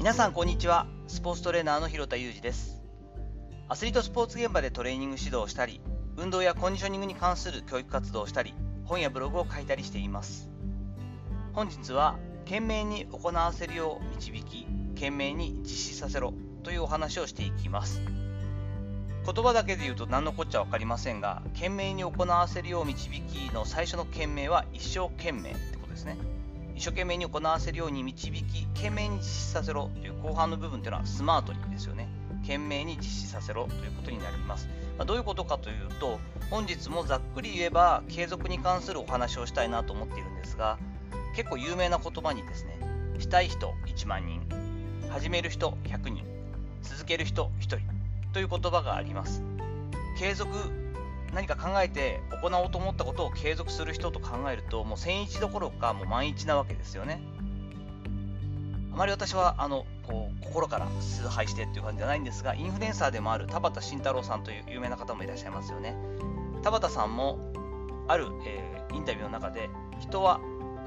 皆さんこんにちは。スポーツトレーナーの広田裕二です。アスリートスポーツ現場でトレーニング指導をしたり運動やコンディショニングに関する教育活動をしたり本やブログを書いたりしています。本日は懸命に行わせるよう導き懸命に実施させろというお話をしていきます。言葉だけで言うと何のこっちゃ分かりませんが懸命に行わせるよう導きの最初の懸命は一生懸命ってことですね。一生懸命に行わせるように導き懸命に実施させろという後半の部分というのはスマートにですよね。懸命に実施させろということになります、まあ、どういうことかというと本日もざっくり言えば継続に関するお話をしたいなと思っているんですが結構有名な言葉にですねしたい人1万人始める人100人続ける人1人という言葉があります。継続何か考えて行おうと思ったことを継続する人と考えるともう1000日どころかもう万日なわけですよね。あまり私はあのこう心から崇拝してっていう感じじゃないんですがインフルエンサーでもある田畑慎太郎さんという有名な方もいらっしゃいますよね。田畑さんもある、えー、インタビューの中で人は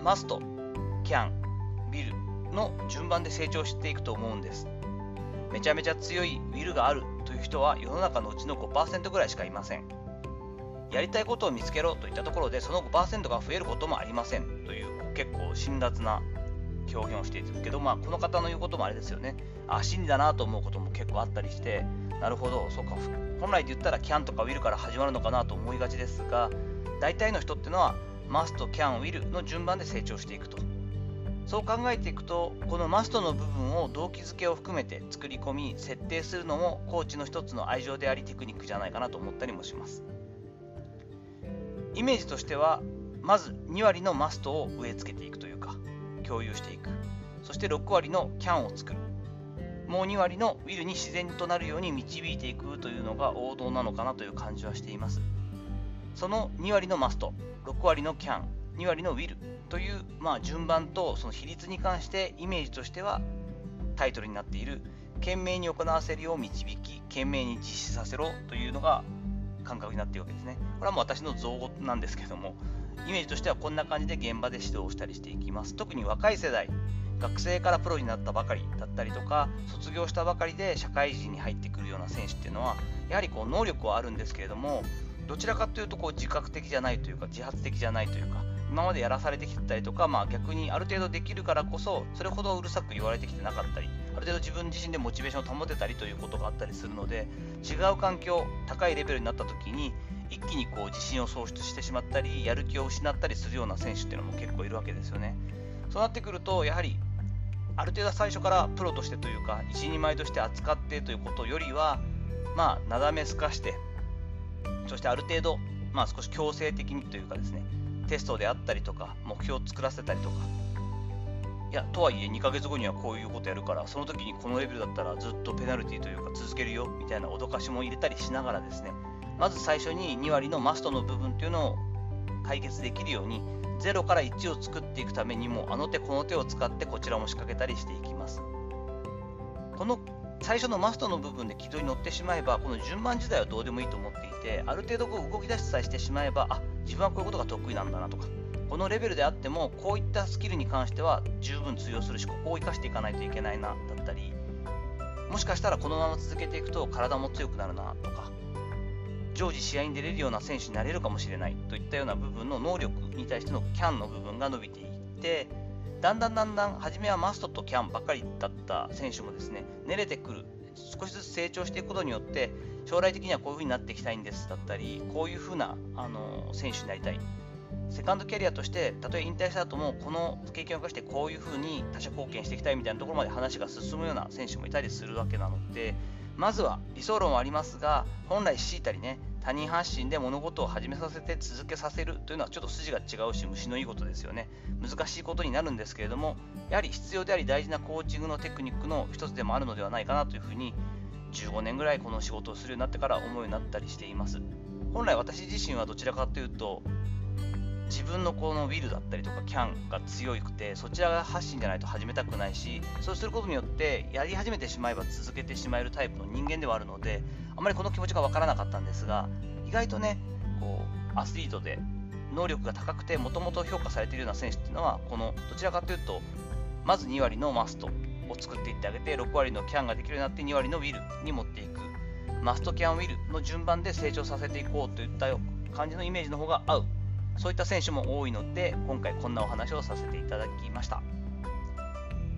マスト、キャン、ビルの順番で成長していくと思うんです。めちゃめちゃ強いウィルがあるという人は世の中のうちの5%ぐらいしかいません。やりたいことを見つけろといったところでその5%が増えることもありませんという結構辛辣な表現をしているけど、まあ、この方の言うこともあれですよね。あ真理だなと思うことも結構あったりしてなるほどそうか本来で言ったらキャンとかウィルから始まるのかなと思いがちですが大体の人っていうのはマスト、キャン、ウィルの順番で成長していくと。そう考えていくとこのマストの部分を動機づけを含めて作り込み設定するのもコーチの一つの愛情でありテクニックじゃないかなと思ったりもします。イメージとしてはまず2割のマストを植え付けていくというか共有していく。そして6割のキャンを作る。もう2割のウィルに自然となるように導いていくというのが王道なのかなという感じはしています。その2割のマスト6割のキャン2割のウィルという、まあ、順番とその比率に関してイメージとしてはタイトルになっている懸命に行わせるよう導き懸命に実施させろというのが感覚になっているわけですね。これはもう私の造語なんですけども、イメージとしてはこんな感じで現場で指導したりしていきます。特に若い世代、学生からプロになったばかりだったりとか、卒業したばかりで社会人に入ってくるような選手っていうのは、やはりこう能力はあるんですけれども、どちらかというとこう自覚的じゃないというか、自発的じゃないというか、今までやらされてきたりとか、まあ、逆にある程度できるからこそ、それほどうるさく言われてきてなかったり、ある程度自分自身でモチベーションを保てたりということがあったりするので、違う環境、高いレベルになった時に、一気にこう自信を喪失してしまったり、やる気を失ったりするような選手っていうのも結構いるわけですよね。そうなってくると、やはりある程度最初からプロとしてというか、一人前として扱ってということよりは、まあ、なだめすかして、そしてある程度、まあ、少し強制的にというかですね、テストであったりとか、目標を作らせたりとか、いや、とはいえ2ヶ月後にはこういうことやるから、その時にこのレベルだったらずっとペナルティというか続けるよみたいな脅かしも入れたりしながらですね、まず最初に2割のマストの部分っていうのを解決できるように、0から1を作っていくためにも、あの手この手を使ってこちらも仕掛けたりしていきます。この最初のマストの部分で軌道に乗ってしまえば、この順番自体はどうでもいいと思っていて、ある程度こう動き出しさえしてしまえば、あ自分はこういうことが得意なんだなとか、このレベルであっても、こういったスキルに関しては十分通用するし、ここを生かしていかないといけないなだったり、もしかしたらこのまま続けていくと体も強くなるなとか、常時試合に出れるような選手になれるかもしれないといったような部分の能力に対してのキャンの部分が伸びていって、だんだんだんだん初めはマストとキャンばっかりだった選手もですね練れてくる少しずつ成長していくことによって将来的にはこういう風になっていきたいんですだったりこういう風なあの選手になりたいセカンドキャリアとしてたとえ引退した後もこの経験を生かしてこういう風に他者貢献していきたいみたいなところまで話が進むような選手もいたりするわけなのでまずは理想論はありますが本来強いたりね他人発信で物事を始めさせて続けさせるというのはちょっと筋が違うし虫のいいことですよね。難しいことになるんですけれどもやはり必要であり大事なコーチングのテクニックの一つでもあるのではないかなというふうに15年ぐらいこの仕事をするようになってから思うようになったりしています。本来私自身はどちらかというと自分のこのウィルだったりとかキャンが強くてそちらが発信じゃないと始めたくないしそうすることによってやり始めてしまえば続けてしまえるタイプの人間ではあるのであまりこの気持ちが分からなかったんですが意外とねこうアスリートで能力が高くてもともと評価されているような選手っていうのはこのどちらかというとまず2割のマストを作っていってあげて6割のキャンができるようになって2割のウィルに持っていく。マストキャンウィルの順番で成長させていこうといった感じのイメージの方が合う。そういった選手も多いので今回こんなお話をさせていただきました。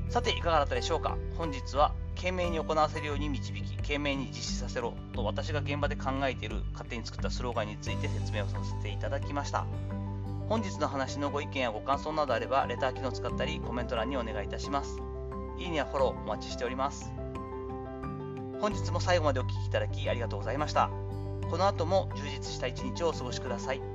さていかがだったでしょうか？本日は懸命に行わせるように導き懸命に実施させろと私が現場で考えている勝手に作ったスローガンについて説明をさせていただきました。本日の話のご意見やご感想などあればレター機能を使ったりコメント欄にお願いいたします。いいねやフォローお待ちしております。本日も最後までお聴きいただきありがとうございました。この後も充実した一日をお過ごしください。